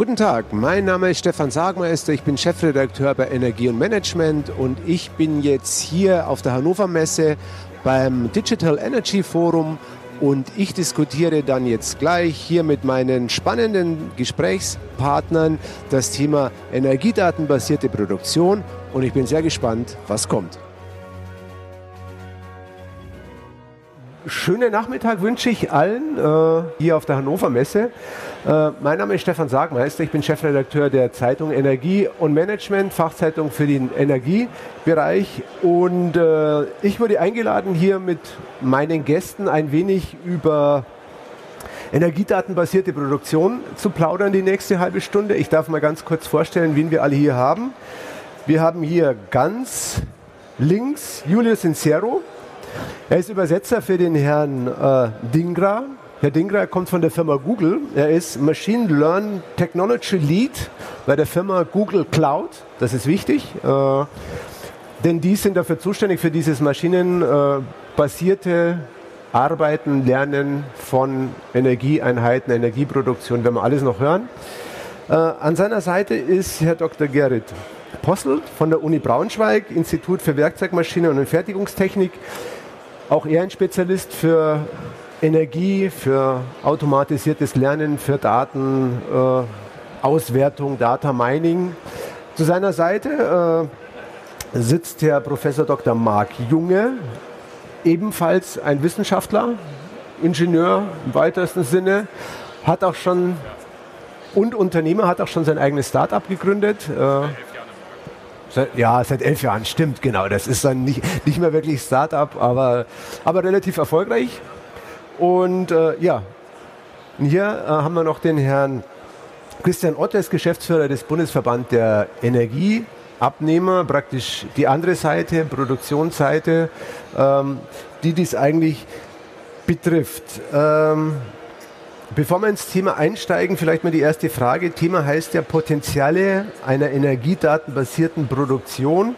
Guten Tag, mein Name ist Stefan Sagmeister, ich bin Chefredakteur bei Energie und Management und ich bin jetzt hier auf der Hannover Messe beim Digital Energy Forum und ich diskutiere dann jetzt gleich hier mit meinen spannenden Gesprächspartnern das Thema energiedatenbasierte Produktion und ich bin sehr gespannt, was kommt. Schönen Nachmittag wünsche ich allen äh, hier auf der Hannover Messe. Äh, mein Name ist Stefan Sagmeister, ich bin Chefredakteur der Zeitung Energie und Management, Fachzeitung für den Energiebereich. Und äh, ich wurde eingeladen, hier mit meinen Gästen ein wenig über energiedatenbasierte Produktion zu plaudern die nächste halbe Stunde. Ich darf mal ganz kurz vorstellen, wen wir alle hier haben. Wir haben hier ganz links Julius Sincero. Er ist Übersetzer für den Herrn äh, Dingra. Herr Dingra kommt von der Firma Google. Er ist Machine Learning Technology Lead bei der Firma Google Cloud. Das ist wichtig, äh, denn die sind dafür zuständig für dieses maschinenbasierte Arbeiten, Lernen von Energieeinheiten, Energieproduktion, wenn wir alles noch hören. Äh, an seiner Seite ist Herr Dr. Gerrit Possel von der Uni Braunschweig, Institut für Werkzeugmaschine und Fertigungstechnik. Auch er ein Spezialist für Energie, für automatisiertes Lernen, für Datenauswertung, äh, Data Mining. Zu seiner Seite äh, sitzt Herr Professor Dr. Marc Junge, ebenfalls ein Wissenschaftler, Ingenieur im weitesten Sinne, hat auch schon und Unternehmer, hat auch schon sein eigenes Start-up gegründet. Äh, Seit, ja, seit elf Jahren, stimmt, genau. Das ist dann nicht, nicht mehr wirklich Start-up, aber, aber relativ erfolgreich. Und äh, ja, hier äh, haben wir noch den Herrn Christian Ottes, Geschäftsführer des Bundesverband der Energieabnehmer, praktisch die andere Seite, Produktionsseite, ähm, die dies eigentlich betrifft. Ähm, Bevor wir ins Thema einsteigen, vielleicht mal die erste Frage. Thema heißt ja Potenziale einer energiedatenbasierten Produktion.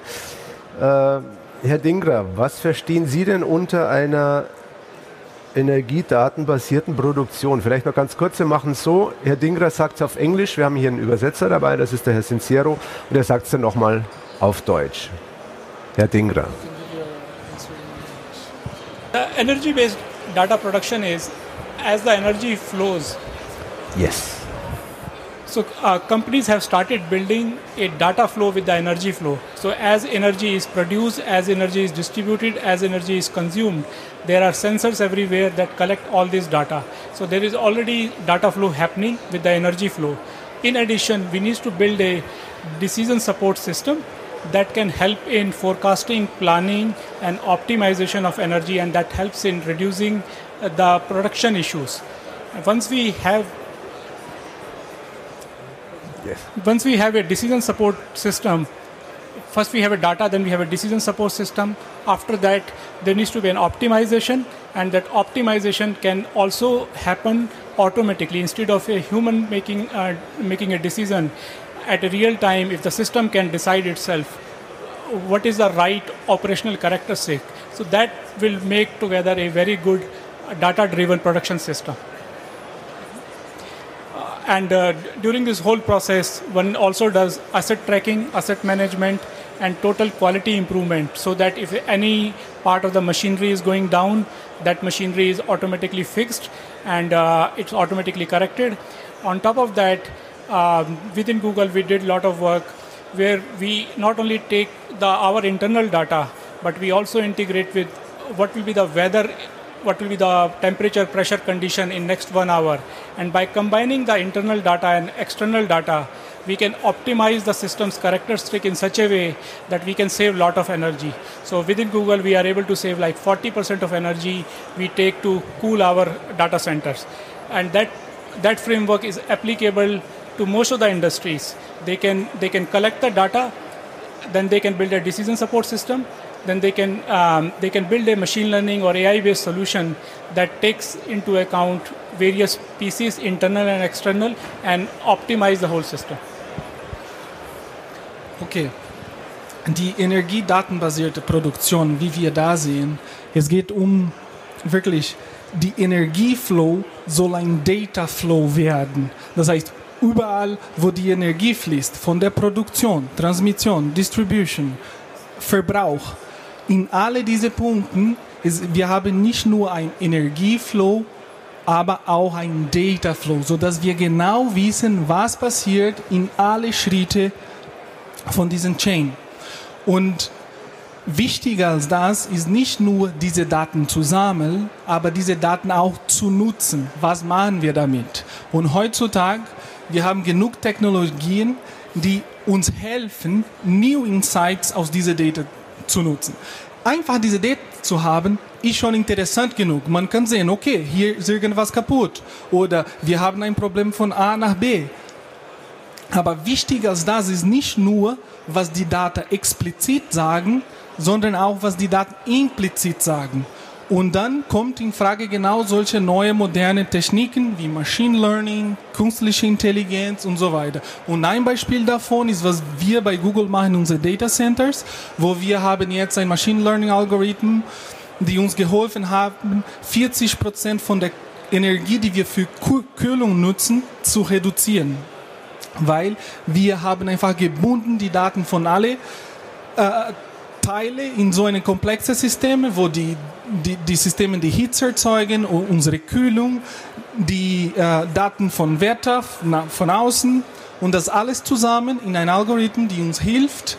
Äh, Herr Dingra, was verstehen Sie denn unter einer energiedatenbasierten Produktion? Vielleicht noch ganz kurz, wir machen es so. Herr Dingra sagt es auf Englisch, wir haben hier einen Übersetzer dabei, das ist der Herr Sincero, und er sagt es dann nochmal auf Deutsch. Herr Dingra. Uh, Energy-based data production is as the energy flows. Yes. So uh, companies have started building a data flow with the energy flow. So as energy is produced, as energy is distributed, as energy is consumed, there are sensors everywhere that collect all this data. So there is already data flow happening with the energy flow. In addition, we need to build a decision support system that can help in forecasting, planning, and optimization of energy, and that helps in reducing the production issues. Once we have yes. once we have a decision support system, first we have a data, then we have a decision support system. After that, there needs to be an optimization, and that optimization can also happen automatically instead of a human making uh, making a decision at a real time. If the system can decide itself what is the right operational characteristic, so that will make together a very good data driven production system. Uh, and uh, during this whole process, one also does asset tracking, asset management, and total quality improvement so that if any part of the machinery is going down, that machinery is automatically fixed and uh, it's automatically corrected. On top of that, um, within Google, we did a lot of work where we not only take the our internal data, but we also integrate with what will be the weather what will be the temperature pressure condition in next one hour. And by combining the internal data and external data we can optimize the system's characteristic in such a way that we can save a lot of energy. So within google we are able to save like 40% of energy we take to cool our data centers. And that that framework is applicable to most of the industries. They can they can collect the data then they can build a decision support system then they can um, they can build a machine learning or AI based solution that takes into account various pieces internal and external and optimize the whole system. Okay. Die energiedatenbasierte Produktion, wie wir da sehen, es geht um wirklich die Energieflow soll ein Data Flow werden. Das heißt, überall, wo die Energie fließt, von der Produktion, Transmission, Distribution, Verbrauch, in alle diese Punkten, ist, wir haben nicht nur ein Energieflow, aber auch ein Data Flow, so dass wir genau wissen, was passiert in alle Schritte von diesem Chain. Und wichtiger als das ist nicht nur diese Daten zu sammeln, aber diese Daten auch zu nutzen. Was machen wir damit? Und heutzutage, wir haben genug Technologien, die uns helfen, New Insights aus dieser Data zu nutzen. Einfach diese Data zu haben, ist schon interessant genug. Man kann sehen, okay, hier ist irgendwas kaputt oder wir haben ein Problem von A nach B. Aber wichtiger als das ist nicht nur, was die Daten explizit sagen, sondern auch, was die Daten implizit sagen. Und dann kommt in Frage genau solche neue moderne Techniken wie Machine Learning, künstliche Intelligenz und so weiter. Und ein Beispiel davon ist, was wir bei Google machen, unsere Data Centers, wo wir haben jetzt ein Machine Learning Algorithmen, die uns geholfen haben, 40 Prozent von der Energie, die wir für Kühlung nutzen, zu reduzieren. Weil wir haben einfach gebunden die Daten von alle äh, Teile in so eine komplexe Systeme, wo die, die, die Systeme die Hitze erzeugen, unsere Kühlung, die äh, Daten von Wetter von außen und das alles zusammen in einen Algorithmus, die uns hilft,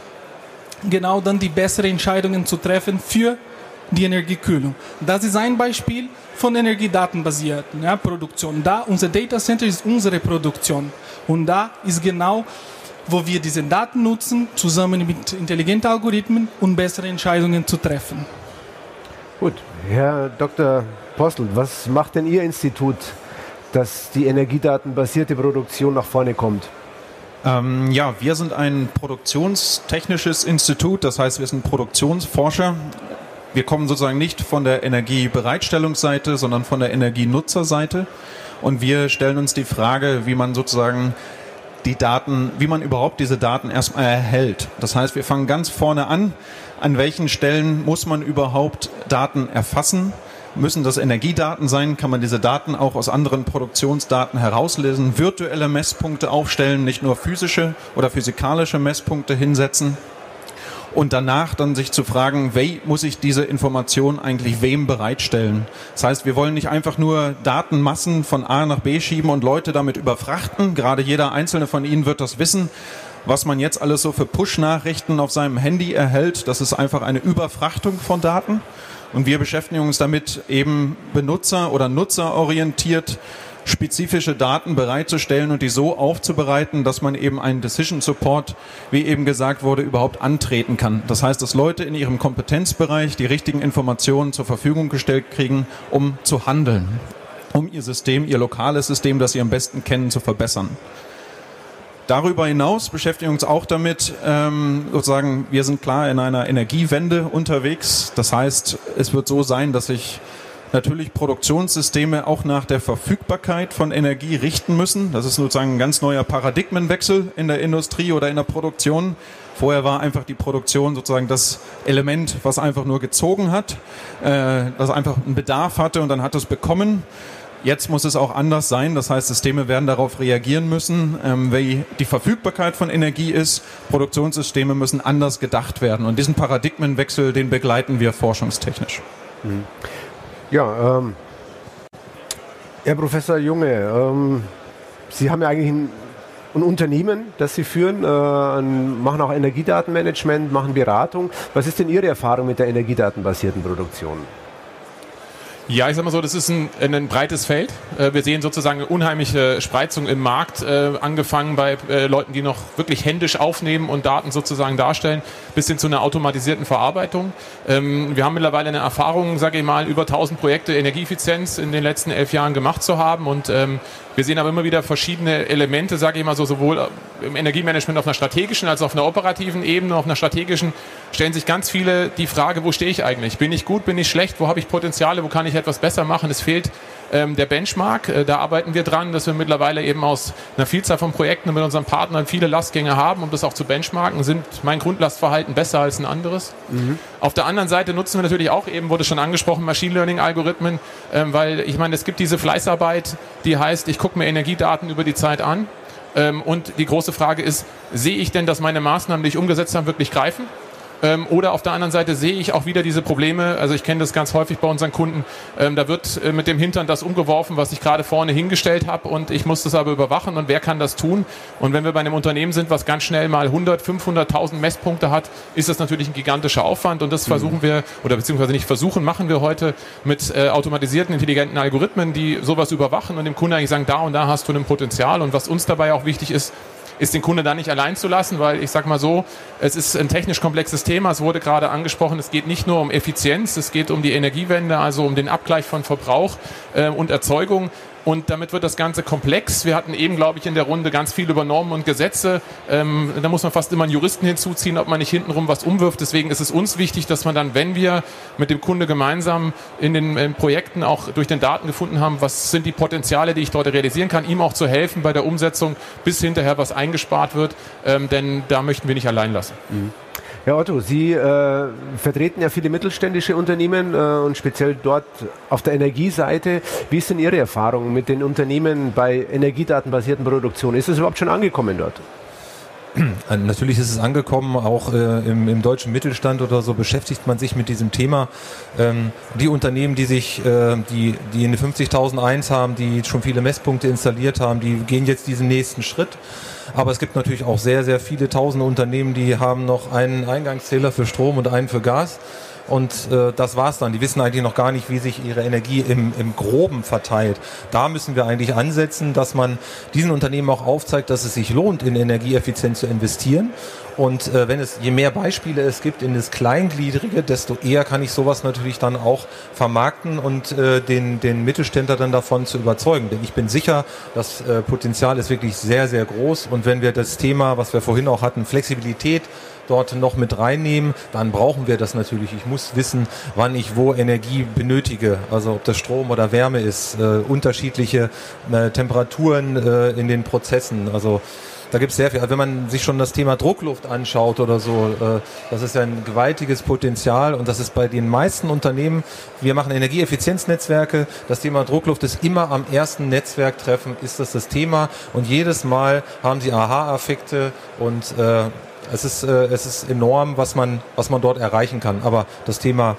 genau dann die besseren Entscheidungen zu treffen für die Energiekühlung. Das ist ein Beispiel von energiedatenbasierten ja, Produktion. Da unser Data Center ist unsere Produktion und da ist genau wo wir diese Daten nutzen, zusammen mit intelligenten Algorithmen, um bessere Entscheidungen zu treffen. Gut, Herr Dr. Postel, was macht denn Ihr Institut, dass die energiedatenbasierte Produktion nach vorne kommt? Ähm, ja, wir sind ein produktionstechnisches Institut, das heißt, wir sind Produktionsforscher. Wir kommen sozusagen nicht von der Energiebereitstellungsseite, sondern von der Energienutzerseite. Und wir stellen uns die Frage, wie man sozusagen die Daten, wie man überhaupt diese Daten erstmal erhält. Das heißt, wir fangen ganz vorne an. An welchen Stellen muss man überhaupt Daten erfassen? Müssen das Energiedaten sein? Kann man diese Daten auch aus anderen Produktionsdaten herauslesen? Virtuelle Messpunkte aufstellen, nicht nur physische oder physikalische Messpunkte hinsetzen? Und danach dann sich zu fragen, wie muss ich diese Information eigentlich wem bereitstellen. Das heißt, wir wollen nicht einfach nur Datenmassen von A nach B schieben und Leute damit überfrachten. Gerade jeder einzelne von Ihnen wird das wissen. Was man jetzt alles so für Push-Nachrichten auf seinem Handy erhält, das ist einfach eine Überfrachtung von Daten. Und wir beschäftigen uns damit eben benutzer- oder nutzerorientiert spezifische Daten bereitzustellen und die so aufzubereiten, dass man eben einen Decision Support, wie eben gesagt wurde, überhaupt antreten kann. Das heißt, dass Leute in ihrem Kompetenzbereich die richtigen Informationen zur Verfügung gestellt kriegen, um zu handeln, um ihr System, ihr lokales System, das sie am besten kennen, zu verbessern. Darüber hinaus beschäftigen wir uns auch damit, ähm, sozusagen, wir sind klar in einer Energiewende unterwegs. Das heißt, es wird so sein, dass sich natürlich Produktionssysteme auch nach der Verfügbarkeit von Energie richten müssen. Das ist sozusagen ein ganz neuer Paradigmenwechsel in der Industrie oder in der Produktion. Vorher war einfach die Produktion sozusagen das Element, was einfach nur gezogen hat, äh, das einfach einen Bedarf hatte und dann hat es bekommen. Jetzt muss es auch anders sein. Das heißt, Systeme werden darauf reagieren müssen, ähm, wie die Verfügbarkeit von Energie ist. Produktionssysteme müssen anders gedacht werden. Und diesen Paradigmenwechsel, den begleiten wir forschungstechnisch. Mhm. Ja, ähm, Herr Professor Junge, ähm, Sie haben ja eigentlich ein, ein, Unternehmen, das Sie führen, äh, machen auch Energiedatenmanagement, machen Beratung. Was ist denn Ihre Erfahrung mit der energiedatenbasierten Produktion? Ja, ich sag mal so, das ist ein, ein breites Feld. Äh, wir sehen sozusagen eine unheimliche Spreizung im Markt, äh, angefangen bei äh, Leuten, die noch wirklich händisch aufnehmen und Daten sozusagen darstellen, bis hin zu einer automatisierten Verarbeitung. Ähm, wir haben mittlerweile eine Erfahrung, sage ich mal, über 1000 Projekte Energieeffizienz in den letzten elf Jahren gemacht zu haben und ähm, wir sehen aber immer wieder verschiedene Elemente, sage ich mal so, sowohl im Energiemanagement auf einer strategischen als auch auf einer operativen Ebene. Auf einer strategischen stellen sich ganz viele die Frage, wo stehe ich eigentlich? Bin ich gut, bin ich schlecht? Wo habe ich Potenziale? Wo kann ich etwas besser machen? Es fehlt ähm, der Benchmark. Äh, da arbeiten wir dran, dass wir mittlerweile eben aus einer Vielzahl von Projekten mit unseren Partnern viele Lastgänge haben, um das auch zu benchmarken. Sind mein Grundlastverhalten besser als ein anderes? Mhm. Auf der anderen Seite nutzen wir natürlich auch eben, wurde schon angesprochen, Machine Learning Algorithmen, ähm, weil ich meine, es gibt diese Fleißarbeit, die heißt, ich gucke mir Energiedaten über die Zeit an Ähm, und die große Frage ist, sehe ich denn, dass meine Maßnahmen, die ich umgesetzt habe, wirklich greifen? Ähm, oder auf der anderen Seite sehe ich auch wieder diese Probleme. Also ich kenne das ganz häufig bei unseren Kunden. Ähm, da wird äh, mit dem Hintern das umgeworfen, was ich gerade vorne hingestellt habe und ich muss das aber überwachen und wer kann das tun? Und wenn wir bei einem Unternehmen sind, was ganz schnell mal 100, 500.000 Messpunkte hat, ist das natürlich ein gigantischer Aufwand und das mhm. versuchen wir oder beziehungsweise nicht versuchen, machen wir heute mit äh, automatisierten, intelligenten Algorithmen, die sowas überwachen und dem Kunden eigentlich sagen, da und da hast du ein Potenzial und was uns dabei auch wichtig ist, ist den Kunde da nicht allein zu lassen, weil ich sage mal so, es ist ein technisch komplexes Thema. Es wurde gerade angesprochen, es geht nicht nur um Effizienz, es geht um die Energiewende, also um den Abgleich von Verbrauch äh, und Erzeugung. Und damit wird das Ganze komplex. Wir hatten eben, glaube ich, in der Runde ganz viel über Normen und Gesetze. Ähm, da muss man fast immer einen Juristen hinzuziehen, ob man nicht hintenrum was umwirft. Deswegen ist es uns wichtig, dass man dann, wenn wir mit dem Kunde gemeinsam in den in Projekten auch durch den Daten gefunden haben, was sind die Potenziale, die ich dort realisieren kann, ihm auch zu helfen bei der Umsetzung, bis hinterher was eingespart wird. Ähm, denn da möchten wir nicht allein lassen. Mhm. Herr Otto, Sie äh, vertreten ja viele mittelständische Unternehmen äh, und speziell dort auf der Energieseite. Wie ist denn Ihre Erfahrung mit den Unternehmen bei energiedatenbasierten Produktionen? Ist es überhaupt schon angekommen dort? Äh, natürlich ist es angekommen, auch äh, im, im, deutschen Mittelstand oder so beschäftigt man sich mit diesem Thema. Ähm, die Unternehmen, die sich, äh, die, die eine 50.001 haben, die schon viele Messpunkte installiert haben, die gehen jetzt diesen nächsten Schritt. Aber es gibt natürlich auch sehr, sehr viele tausende Unternehmen, die haben noch einen Eingangszähler für Strom und einen für Gas. Und äh, das war's dann. Die wissen eigentlich noch gar nicht, wie sich ihre Energie im, im Groben verteilt. Da müssen wir eigentlich ansetzen, dass man diesen Unternehmen auch aufzeigt, dass es sich lohnt, in Energieeffizienz zu investieren und äh, wenn es, je mehr Beispiele es gibt in das Kleingliedrige, desto eher kann ich sowas natürlich dann auch vermarkten und äh, den, den Mittelständler dann davon zu überzeugen. Denn ich bin sicher, das äh, Potenzial ist wirklich sehr, sehr groß. Und wenn wir das Thema, was wir vorhin auch hatten, Flexibilität dort noch mit reinnehmen, dann brauchen wir das natürlich. Ich muss wissen, wann ich wo Energie benötige. Also ob das Strom oder Wärme ist, äh, unterschiedliche äh, Temperaturen äh, in den Prozessen. Also da gibt es sehr viel. Also wenn man sich schon das Thema Druckluft anschaut oder so, äh, das ist ja ein gewaltiges Potenzial und das ist bei den meisten Unternehmen, wir machen Energieeffizienznetzwerke, das Thema Druckluft ist immer am ersten Netzwerktreffen, ist das das Thema und jedes Mal haben sie Aha-Effekte und äh, es ist, äh, es ist enorm, was man, was man dort erreichen kann. Aber das Thema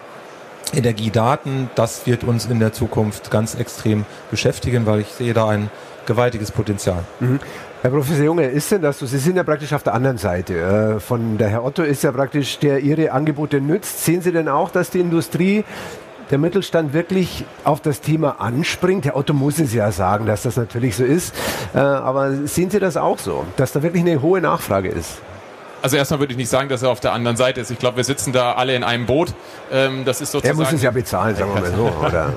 Energiedaten, das wird uns in der Zukunft ganz extrem beschäftigen, weil ich sehe da ein gewaltiges Potenzial. Mhm. Herr Professor Junge, ist denn das so? Sie sind ja praktisch auf der anderen Seite. Äh, von der Herr Otto ist ja praktisch, der Ihre Angebote nützt. Sehen Sie denn auch, dass die Industrie der Mittelstand wirklich auf das Thema anspringt. Herr Otto muss es ja sagen, dass das natürlich so ist. Äh, aber sehen Sie das auch so, dass da wirklich eine hohe Nachfrage ist? Also erstmal würde ich nicht sagen, dass er auf der anderen Seite ist. Ich glaube, wir sitzen da alle in einem Boot. Ähm, das ist sozusagen. Er muss es ja bezahlen, sagen wir mal so. Oder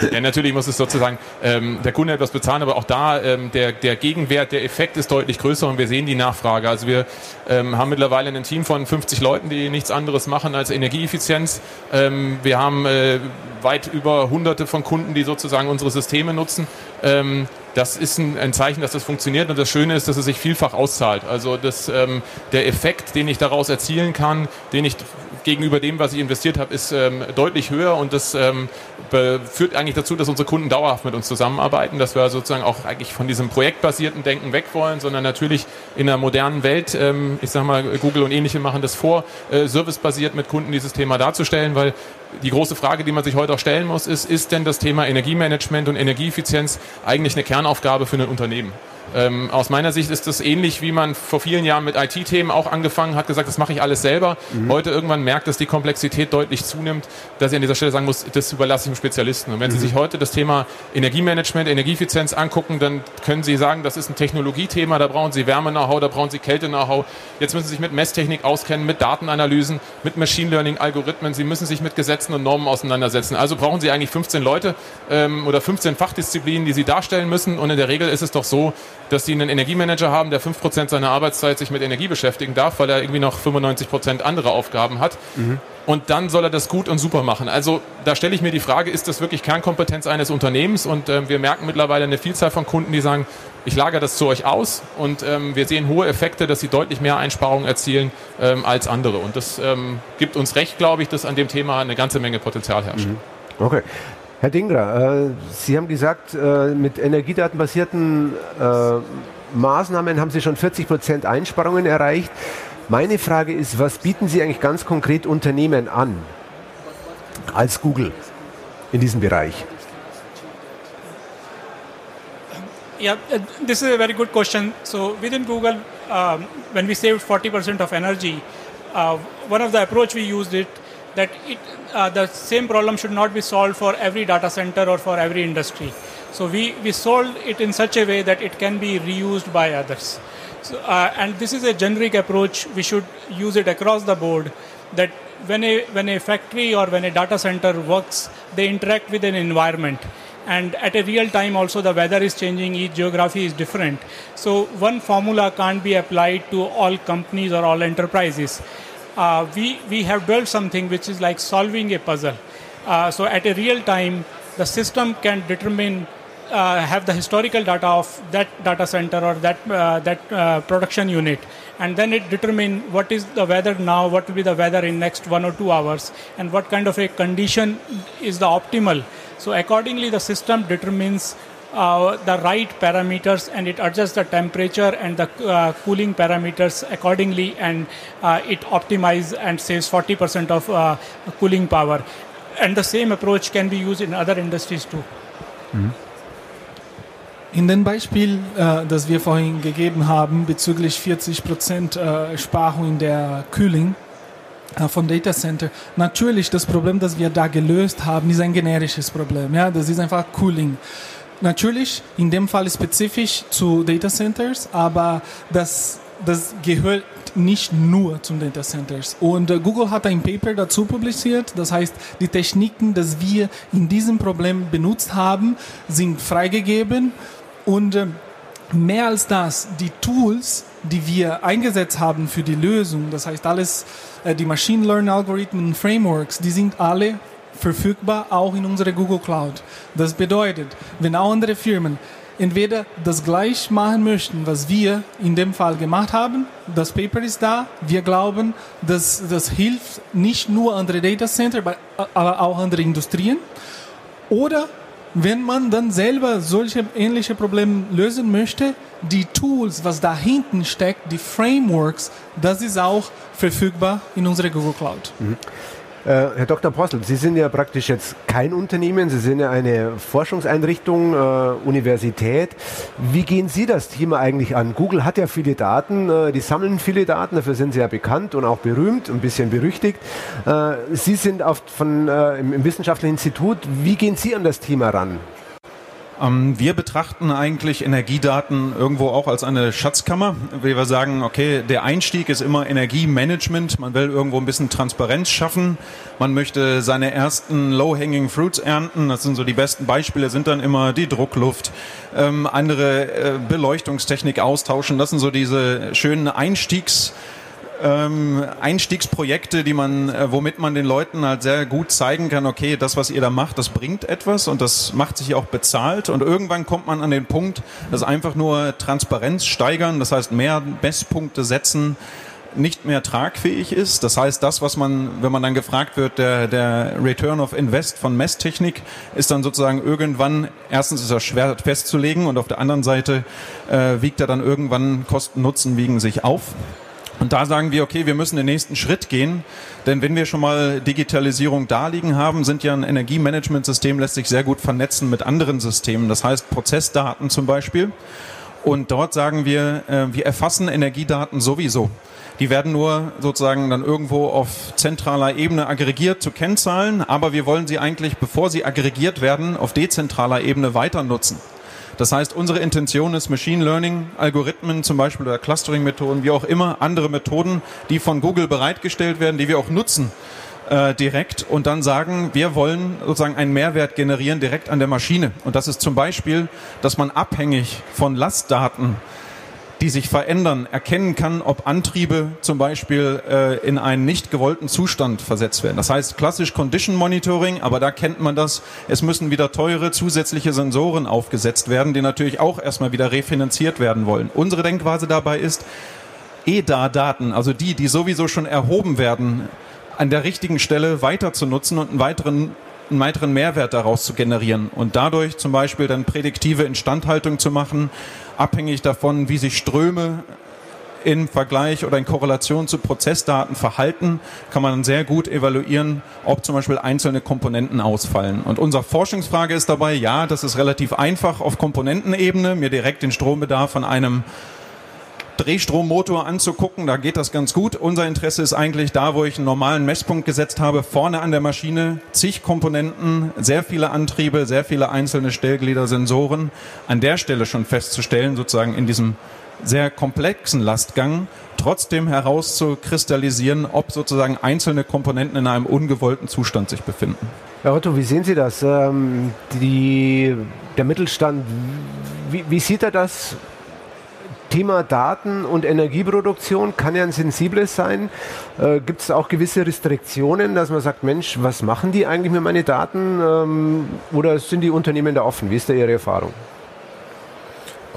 ja, natürlich muss es sozusagen ähm, der Kunde etwas bezahlen, aber auch da ähm, der, der Gegenwert, der Effekt ist deutlich größer und wir sehen die Nachfrage. Also wir ähm, haben mittlerweile ein Team von 50 Leuten, die nichts anderes machen als Energieeffizienz. Ähm, wir haben äh, weit über hunderte von Kunden, die sozusagen unsere Systeme nutzen. Ähm, das ist ein, ein, Zeichen, dass das funktioniert. Und das Schöne ist, dass es sich vielfach auszahlt. Also das, ähm, der Effekt, den ich daraus erzielen kann, den ich gegenüber dem, was ich investiert habe, ist ähm, deutlich höher und das ähm, führt eigentlich dazu, dass unsere Kunden dauerhaft mit uns zusammenarbeiten, dass wir sozusagen auch eigentlich von diesem projektbasierten Denken weg wollen, sondern natürlich in einer modernen Welt, ähm, ich sage mal, Google und ähnliche machen das vor, äh, servicebasiert mit Kunden dieses Thema darzustellen, weil die große Frage, die man sich heute auch stellen muss, ist, ist denn das Thema Energiemanagement und Energieeffizienz eigentlich eine Kernaufgabe für ein Unternehmen? Ähm, aus meiner Sicht ist das ähnlich, wie man vor vielen Jahren mit IT-Themen auch angefangen hat, gesagt, das mache ich alles selber. Mhm. Heute irgendwann merkt, dass die Komplexität deutlich zunimmt, dass ich an dieser Stelle sagen muss, das überlasse ich dem Spezialisten. Und wenn mhm. Sie sich heute das Thema Energiemanagement, Energieeffizienz angucken, dann können Sie sagen, das ist ein Technologiethema, da brauchen Sie Wärme-Know-how, da brauchen Sie Kälte-Know-how. Jetzt müssen Sie sich mit Messtechnik auskennen, mit Datenanalysen, mit Machine Learning-Algorithmen. Sie müssen sich mit Gesetzen und Normen auseinandersetzen. Also brauchen Sie eigentlich 15 Leute ähm, oder 15 Fachdisziplinen, die Sie darstellen müssen. Und in der Regel ist es doch so, dass sie einen Energiemanager haben, der 5% seiner Arbeitszeit sich mit Energie beschäftigen darf, weil er irgendwie noch 95% andere Aufgaben hat. Mhm. Und dann soll er das gut und super machen. Also da stelle ich mir die Frage, ist das wirklich Kernkompetenz eines Unternehmens? Und ähm, wir merken mittlerweile eine Vielzahl von Kunden, die sagen, ich lagere das zu euch aus und ähm, wir sehen hohe Effekte, dass sie deutlich mehr Einsparungen erzielen ähm, als andere. Und das ähm, gibt uns recht, glaube ich, dass an dem Thema eine ganze Menge Potenzial herrscht. Mhm. Okay. Herr Dingra, äh, Sie haben gesagt, äh, mit energiedatenbasierten äh, Maßnahmen haben Sie schon 40 Prozent Einsparungen erreicht. Meine Frage ist, was bieten Sie eigentlich ganz konkret Unternehmen an als Google in diesem Bereich? Yeah, uh, this is a very good question. So within Google, um, when we saved 40% of energy, uh, one of the approach we used it that it, uh, the same problem should not be solved for every data center or for every industry. So we, we solved it in such a way that it can be reused by others. So, uh, and this is a generic approach. We should use it across the board. That when a when a factory or when a data center works, they interact with an environment and at a real time also the weather is changing each geography is different so one formula can't be applied to all companies or all enterprises uh, we we have built something which is like solving a puzzle. Uh, so at a real time the system can determine uh, have the historical data of that data center or that uh, that uh, production unit. And then it determine what is the weather now what will be the weather in next one or two hours and what kind of a condition is the optimal. So accordingly the system determines uh, the right parameters and it adjusts the temperature and the uh, cooling parameters accordingly and uh, it optimizes and saves 40% of uh, cooling power and the same approach can be used in other industries too mhm. In dem Beispiel, äh, das wir vorhin gegeben haben, bezüglich 40% äh, Sparung in der Kühlung äh, von Data Center, natürlich das Problem, das wir da gelöst haben, ist ein generisches Problem. Ja? Das ist einfach Cooling. Natürlich, in dem Fall spezifisch zu Data Centers, aber das, das gehört nicht nur zum Data Centers. Und äh, Google hat ein Paper dazu publiziert, das heißt, die Techniken, die wir in diesem Problem benutzt haben, sind freigegeben und äh, mehr als das, die Tools, die wir eingesetzt haben für die Lösung, das heißt alles, äh, die Machine Learning Algorithmen Frameworks, die sind alle verfügbar auch in unserer Google Cloud. Das bedeutet, wenn auch andere Firmen entweder das gleich machen möchten, was wir in dem Fall gemacht haben, das Paper ist da, wir glauben, dass das hilft nicht nur andere Data Center, aber auch andere Industrien. Oder wenn man dann selber solche ähnliche Probleme lösen möchte, die Tools, was da hinten steckt, die Frameworks, das ist auch verfügbar in unserer Google Cloud. Mhm. Äh, Herr Dr. Postel, Sie sind ja praktisch jetzt kein Unternehmen, Sie sind ja eine Forschungseinrichtung, äh, Universität. Wie gehen Sie das Thema eigentlich an? Google hat ja viele Daten, äh, die sammeln viele Daten, dafür sind Sie ja bekannt und auch berühmt, ein bisschen berüchtigt. Äh, Sie sind auf, von, äh, im, im Wissenschaftlichen Institut. Wie gehen Sie an das Thema ran? Ähm, wir betrachten eigentlich Energiedaten irgendwo auch als eine Schatzkammer. Wir sagen, okay, der Einstieg ist immer Energiemanagement. Man will irgendwo ein bisschen Transparenz schaffen. Man möchte seine ersten Low-Hanging Fruits ernten. Das sind so die besten Beispiele, sind dann immer die Druckluft, ähm, andere äh, Beleuchtungstechnik austauschen. Das sind so diese schönen Einstiegs- ähm, Einstiegsprojekte, die man, äh, womit man den Leuten halt sehr gut zeigen kann, okay, das, was ihr da macht, das bringt etwas und das macht sich auch bezahlt. Und irgendwann kommt man an den Punkt, dass einfach nur Transparenz steigern, das heißt mehr Bestpunkte setzen, nicht mehr tragfähig ist. Das heißt, das, was man, wenn man dann gefragt wird, der, der Return of Invest von Messtechnik, ist dann sozusagen irgendwann, erstens ist er schwer festzulegen und auf der anderen Seite äh, wiegt er dann irgendwann Kosten Nutzen wiegen sich auf. Und da sagen wir, okay, wir müssen den nächsten Schritt gehen, denn wenn wir schon mal Digitalisierung da liegen haben, sind ja ein Energiemanagementsystem lässt sich sehr gut vernetzen mit anderen Systemen, das heißt Prozessdaten zum Beispiel. Und dort sagen wir, äh, wir erfassen Energiedaten sowieso. Die werden nur sozusagen dann irgendwo auf zentraler Ebene aggregiert zu Kennzahlen, aber wir wollen sie eigentlich, bevor sie aggregiert werden, auf dezentraler Ebene weiter nutzen. Das heißt, unsere Intention ist Machine Learning, Algorithmen zum Beispiel oder Clustering-Methoden, wie auch immer, andere Methoden, die von Google bereitgestellt werden, die wir auch nutzen, äh, direkt und dann sagen, wir wollen sozusagen einen Mehrwert generieren direkt an der Maschine. Und das ist zum Beispiel, dass man abhängig von Lastdaten die sich verändern, erkennen kann, ob Antriebe zum Beispiel äh, in einen nicht gewollten Zustand versetzt werden. Das heißt klassisch Condition Monitoring, aber da kennt man das. Es müssen wieder teure zusätzliche Sensoren aufgesetzt werden, die natürlich auch erstmal wieder refinanziert werden wollen. Unsere Denkweise dabei ist, EDA-Daten, also die, die sowieso schon erhoben werden, an der richtigen Stelle weiter zu nutzen und einen weiteren einen weiteren Mehrwert daraus zu generieren und dadurch zum Beispiel dann prädiktive Instandhaltung zu machen, abhängig davon, wie sich Ströme im Vergleich oder in Korrelation zu Prozessdaten verhalten, kann man sehr gut evaluieren, ob zum Beispiel einzelne Komponenten ausfallen. Und unsere Forschungsfrage ist dabei, ja, das ist relativ einfach auf Komponentenebene, mir direkt den Strombedarf von einem Drehstrommotor anzugucken, da geht das ganz gut. Unser Interesse ist eigentlich da, wo ich einen normalen Messpunkt gesetzt habe, vorne an der Maschine, zig Komponenten, sehr viele Antriebe, sehr viele einzelne Stellglieder, Sensoren, an der Stelle schon festzustellen, sozusagen in diesem sehr komplexen Lastgang trotzdem herauszukristallisieren, ob sozusagen einzelne Komponenten in einem ungewollten Zustand sich befinden. Herr Otto, wie sehen Sie das? Ähm, die, der Mittelstand, wie, wie sieht er das? Thema Daten und Energieproduktion kann ja ein sensibles sein. Äh, Gibt es auch gewisse Restriktionen, dass man sagt, Mensch, was machen die eigentlich mit meinen Daten? Ähm, oder sind die Unternehmen da offen? Wie ist da Ihre Erfahrung?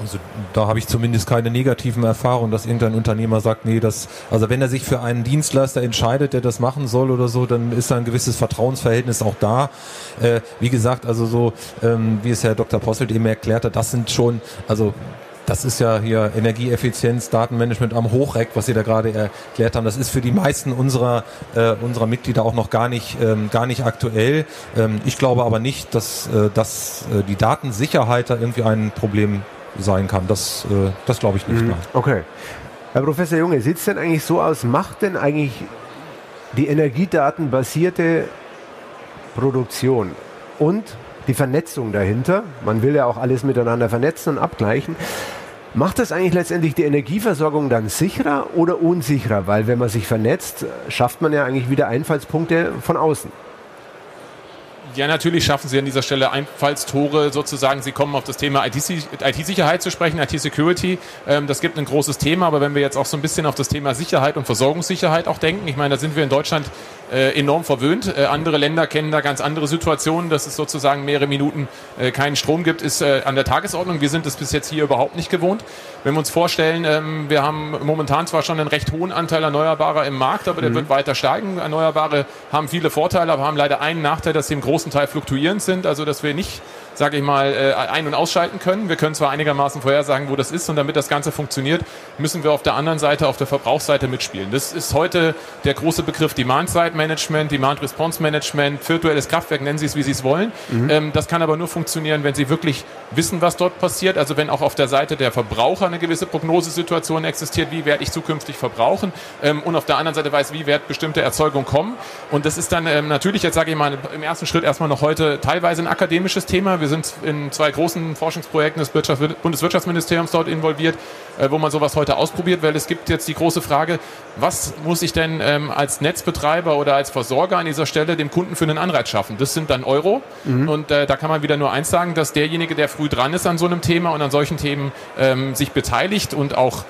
Also da habe ich zumindest keine negativen Erfahrungen, dass irgendein Unternehmer sagt, nee, das, also wenn er sich für einen Dienstleister entscheidet, der das machen soll oder so, dann ist da ein gewisses Vertrauensverhältnis auch da. Äh, wie gesagt, also so, ähm, wie es Herr Dr. Posselt eben erklärt hat, das sind schon, also das ist ja hier Energieeffizienz, Datenmanagement am Hochreck, was Sie da gerade erklärt haben. Das ist für die meisten unserer, äh, unserer Mitglieder auch noch gar nicht, ähm, gar nicht aktuell. Ähm, ich glaube aber nicht, dass, äh, dass äh, die Datensicherheit da irgendwie ein Problem sein kann. Das, äh, das glaube ich nicht. Mhm. Okay. Herr Professor Junge, sieht es denn eigentlich so aus, macht denn eigentlich die energiedatenbasierte Produktion und die Vernetzung dahinter, man will ja auch alles miteinander vernetzen und abgleichen, macht das eigentlich letztendlich die Energieversorgung dann sicherer oder unsicherer? Weil wenn man sich vernetzt, schafft man ja eigentlich wieder Einfallspunkte von außen. Ja, natürlich schaffen Sie an dieser Stelle Einfallstore sozusagen. Sie kommen auf das Thema IT-Sicherheit zu sprechen, IT-Security. Ähm, das gibt ein großes Thema, aber wenn wir jetzt auch so ein bisschen auf das Thema Sicherheit und Versorgungssicherheit auch denken, ich meine, da sind wir in Deutschland äh, enorm verwöhnt. Äh, andere Länder kennen da ganz andere Situationen, dass es sozusagen mehrere Minuten äh, keinen Strom gibt, ist äh, an der Tagesordnung. Wir sind es bis jetzt hier überhaupt nicht gewohnt. Wenn wir uns vorstellen, ähm, wir haben momentan zwar schon einen recht hohen Anteil Erneuerbarer im Markt, aber der mhm. wird weiter steigen. Erneuerbare haben viele Vorteile, aber haben leider einen Nachteil, dass sie im großen Teil fluktuierend sind, also dass wir nicht sage ich mal, äh, ein- und ausschalten können. Wir können zwar einigermaßen vorhersagen, wo das ist und damit das Ganze funktioniert, müssen wir auf der anderen Seite, auf der Verbrauchsseite mitspielen. Das ist heute der große Begriff Demand-Side-Management, Demand-Response-Management, virtuelles Kraftwerk, nennen Sie es, wie Sie es wollen. Mhm. Ähm, das kann aber nur funktionieren, wenn Sie wirklich wissen, was dort passiert. Also wenn auch auf der Seite der Verbraucher eine gewisse Prognosesituation existiert, wie werde ich zukünftig verbrauchen ähm, und auf der anderen Seite weiß, wie wird bestimmte Erzeugung kommen. Und das ist dann ähm, natürlich, jetzt sage ich mal, im ersten Schritt erstmal noch heute teilweise ein akademisches Thema. Wir sind in zwei großen Forschungsprojekten des Bundeswirtschaftsministeriums dort involviert, äh, wo man sowas heute ausprobiert, weil es gibt jetzt die große Frage, was muss ich denn ähm, als Netzbetreiber oder als Versorger an dieser Stelle dem Kunden für einen Anreiz schaffen? Das sind dann Euro mhm. und äh, da kann man wieder nur eins sagen, dass derjenige, der früh dran ist an so einem Thema und an solchen Themen ähm, sich beteiligt und auch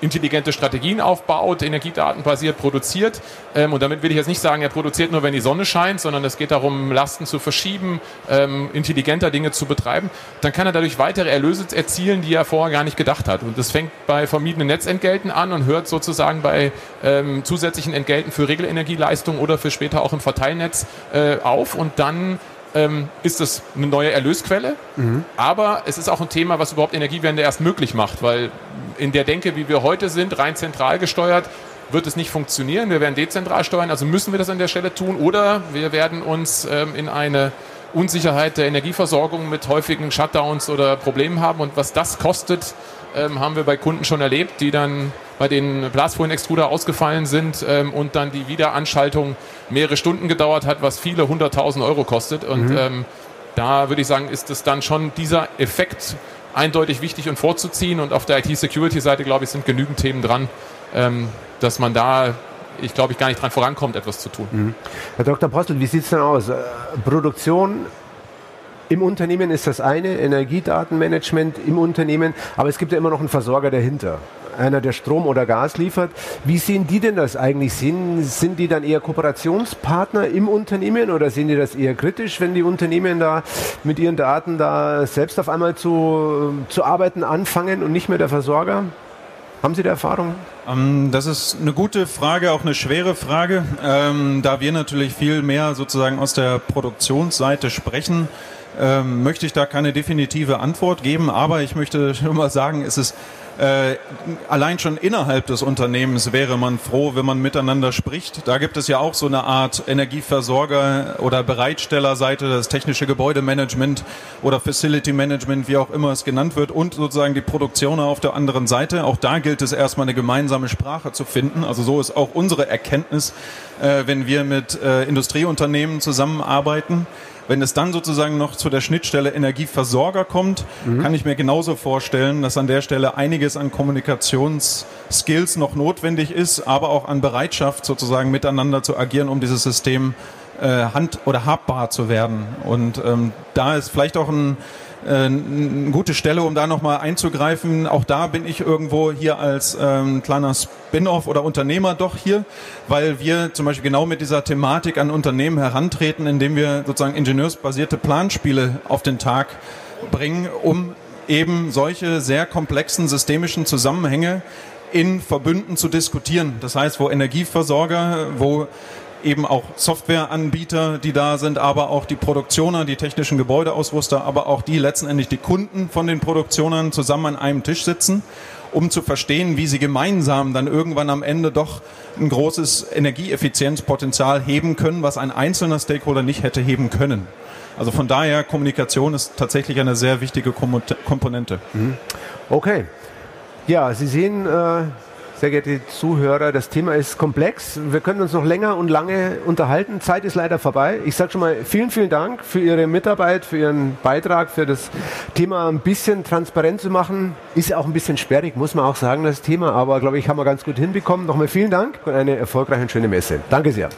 intelligente Strategien aufbaut, energiedatenbasiert produziert. Ähm, und damit will ich jetzt nicht sagen, er produziert nur, wenn die Sonne scheint, sondern es geht darum, Lasten zu verschieben, ähm, intelligenter Dinge zu betreiben. Dann kann er dadurch weitere Erlöse erzielen, die er vorher gar nicht gedacht hat. Und das fängt bei vermiedenen Netzentgelten an und hört sozusagen bei ähm, zusätzlichen Entgelten für Regelenergieleistung oder für später auch im Verteilnetz äh, auf. Und dann ähm, ist es eine neue Erlösquelle. Mhm. Aber es ist auch ein Thema, was überhaupt Energiewende erst möglich macht, weil in der Denke, wie wir heute sind, rein zentral gesteuert, wird es nicht funktionieren. Wir werden dezentral steuern, also müssen wir das an der Stelle tun oder wir werden uns ähm, in eine Unsicherheit der Energieversorgung mit häufigen Shutdowns oder Problemen haben. Und was das kostet, ähm, haben wir bei Kunden schon erlebt, die dann bei den Blasfolien-Extruder ausgefallen sind ähm, und dann die Wiederanschaltung mehrere Stunden gedauert hat, was viele hunderttausend Euro kostet. Und mhm. ähm, da würde ich sagen, ist es dann schon dieser Effekt eindeutig wichtig und vorzuziehen. Und auf der IT-Security-Seite, glaube ich, sind genügend Themen dran, ähm, dass man da ich glaube ich gar nicht dran vorankommt, etwas zu tun. Mhm. Herr Dr. Postel, wie sieht es denn aus? Äh, Produktion im Unternehmen ist das eine, Energiedatenmanagement im Unternehmen, aber es gibt ja immer noch einen Versorger dahinter einer, der Strom oder Gas liefert. Wie sehen die denn das eigentlich? Sind, sind die dann eher Kooperationspartner im Unternehmen oder sehen die das eher kritisch, wenn die Unternehmen da mit ihren Daten da selbst auf einmal zu, zu arbeiten anfangen und nicht mehr der Versorger? Haben Sie da Erfahrung? Ähm, das ist eine gute Frage, auch eine schwere Frage, ähm, da wir natürlich viel mehr sozusagen aus der Produktionsseite sprechen. Ähm, möchte ich da keine definitive Antwort geben, aber ich möchte schon mal sagen, es ist äh, allein schon innerhalb des Unternehmens wäre man froh, wenn man miteinander spricht. Da gibt es ja auch so eine Art Energieversorger oder Bereitstellerseite, das technische Gebäudemanagement oder Facility Management, wie auch immer es genannt wird, und sozusagen die Produktion auf der anderen Seite. Auch da gilt es erstmal eine gemeinsame Sprache zu finden. Also so ist auch unsere Erkenntnis, äh, wenn wir mit äh, Industrieunternehmen zusammenarbeiten. Wenn es dann sozusagen noch zu der Schnittstelle Energieversorger kommt, mhm. kann ich mir genauso vorstellen, dass an der Stelle einiges an Kommunikationsskills noch notwendig ist, aber auch an Bereitschaft sozusagen miteinander zu agieren, um dieses System äh, hand- oder habbar zu werden. Und ähm, da ist vielleicht auch ein eine gute Stelle, um da nochmal einzugreifen. Auch da bin ich irgendwo hier als ähm, kleiner Spin-off oder Unternehmer doch hier, weil wir zum Beispiel genau mit dieser Thematik an Unternehmen herantreten, indem wir sozusagen ingenieursbasierte Planspiele auf den Tag bringen, um eben solche sehr komplexen systemischen Zusammenhänge in Verbünden zu diskutieren. Das heißt, wo Energieversorger, wo eben auch Softwareanbieter, die da sind, aber auch die Produktioner, die technischen Gebäudeausrüster, aber auch die letztendlich die Kunden von den Produktionern zusammen an einem Tisch sitzen, um zu verstehen, wie sie gemeinsam dann irgendwann am Ende doch ein großes Energieeffizienzpotenzial heben können, was ein einzelner Stakeholder nicht hätte heben können. Also von daher, Kommunikation ist tatsächlich eine sehr wichtige Komponente. Mhm. Okay. Ja, Sie sehen, äh sehr geehrte Zuhörer, das Thema ist komplex. Wir können uns noch länger und lange unterhalten. Zeit ist leider vorbei. Ich sage schon mal vielen, vielen Dank für Ihre Mitarbeit, für Ihren Beitrag, für das Thema ein bisschen transparent zu machen. Ist ja auch ein bisschen sperrig, muss man auch sagen, das Thema. Aber glaube ich, haben wir ganz gut hinbekommen. Nochmal vielen Dank und eine erfolgreiche und schöne Messe. Danke sehr.